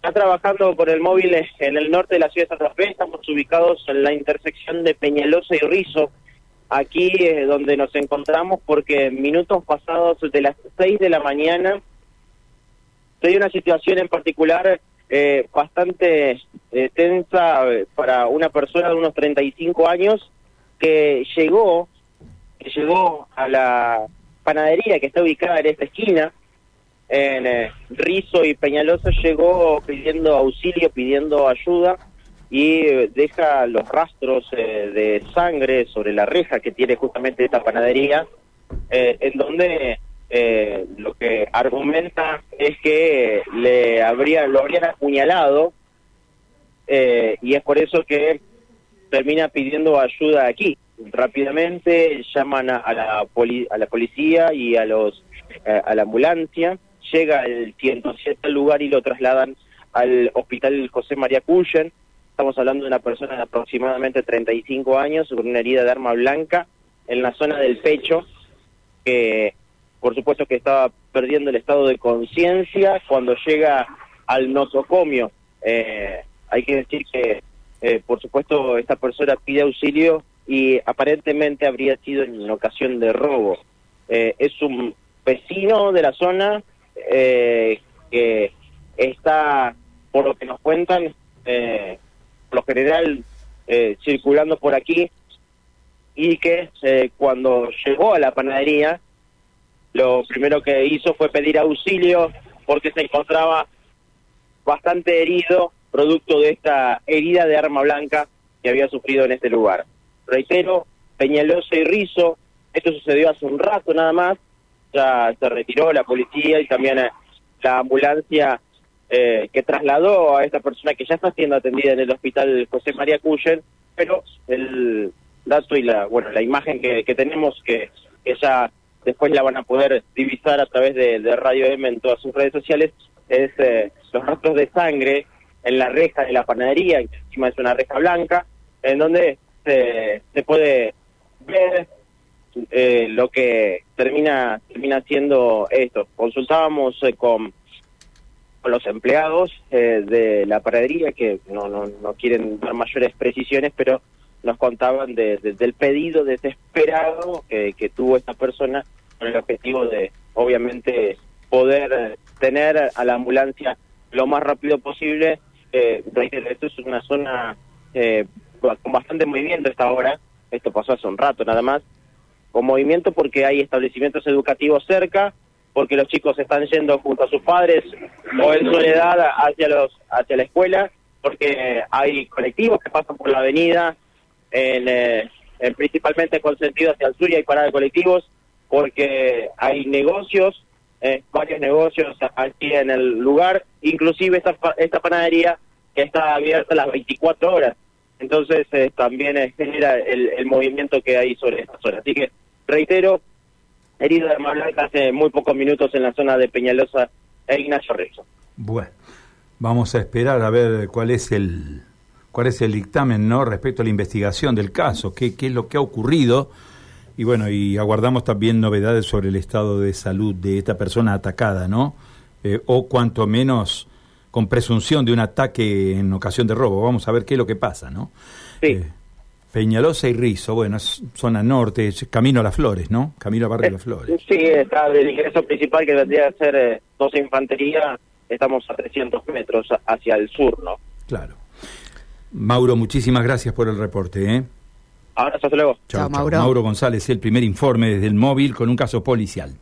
está trabajando con el móvil en el norte de la ciudad de Santa Fe. Estamos ubicados en la intersección de Peñalosa y Rizo. Aquí es donde nos encontramos porque minutos pasados de las 6 de la mañana se una situación en particular eh, bastante eh, tensa eh, para una persona de unos 35 años que llegó, que llegó a la panadería que está ubicada en esta esquina, en eh, Rizo y Peñalosa, llegó pidiendo auxilio, pidiendo ayuda y eh, deja los rastros eh, de sangre sobre la reja que tiene justamente esta panadería, en donde lo que argumenta es que le habría, lo habrían apuñalado y es por eso que termina pidiendo ayuda aquí. Rápidamente llaman a, la, a la policía y a los a la ambulancia llega el 107 al lugar y lo trasladan al hospital José María Cullen. Estamos hablando de una persona de aproximadamente 35 años con una herida de arma blanca en la zona del pecho, que por supuesto que estaba perdiendo el estado de conciencia cuando llega al nosocomio. Eh, hay que decir que, eh, por supuesto, esta persona pide auxilio y aparentemente habría sido en ocasión de robo. Eh, es un vecino de la zona eh, que está, por lo que nos cuentan, eh, por lo general eh, circulando por aquí y que eh, cuando llegó a la panadería, lo primero que hizo fue pedir auxilio porque se encontraba bastante herido producto de esta herida de arma blanca que había sufrido en este lugar. Reitero, Peñalosa y Rizo, esto sucedió hace un rato nada más, ya se retiró la policía y también eh, la ambulancia eh, que trasladó a esta persona que ya está siendo atendida en el hospital José María Cuyen, pero el dato y la bueno la imagen que, que tenemos que, que, ya después la van a poder divisar a través de, Radio M en todas sus redes sociales es eh, los rastros de sangre en la reja de la panadería, que encima es una reja blanca, en donde se, se puede ver eh, lo que termina siendo esto. Consultábamos eh, con, los empleados eh, de la panadería que no, no, no quieren dar mayores precisiones, pero nos contaban de, de, del pedido desesperado que, tuvo esta persona con el objetivo de, obviamente, poder tener a la ambulancia lo más rápido posible. Eh, esto es una zona eh, con bastante movimiento esta hora, esto pasó hace un rato nada más, con movimiento porque hay establecimientos educativos cerca, porque los chicos están yendo junto a sus padres o en soledad hacia los hacia la escuela, porque hay colectivos que pasan por la avenida, en, eh, en principalmente con sentido hacia el sur y hay parada de colectivos, porque hay negocios, eh, varios negocios aquí en el lugar, inclusive esta, esta panadería que está abierta las 24 horas. Entonces eh, también genera el, el, movimiento que hay sobre esta zona. Así que, reitero, herido de arma blanca hace muy pocos minutos en la zona de Peñalosa e Ignacio Rezo. Bueno, vamos a esperar a ver cuál es el cuál es el dictamen no respecto a la investigación del caso, qué, qué es lo que ha ocurrido y bueno, y aguardamos también novedades sobre el estado de salud de esta persona atacada, ¿no? Eh, o cuanto menos con presunción de un ataque en ocasión de robo. Vamos a ver qué es lo que pasa, ¿no? Sí. Eh, Peñalosa y Rizo, bueno, es zona norte, es camino a las flores, ¿no? Camino a Barrio de las Flores. Sí, está el ingreso principal que vendría a ser eh, 12 infantería, estamos a 300 metros hacia el sur, ¿no? Claro. Mauro, muchísimas gracias por el reporte, ¿eh? Ahora, hasta luego. Chao, Mauro. Mauro González, el primer informe desde el móvil con un caso policial.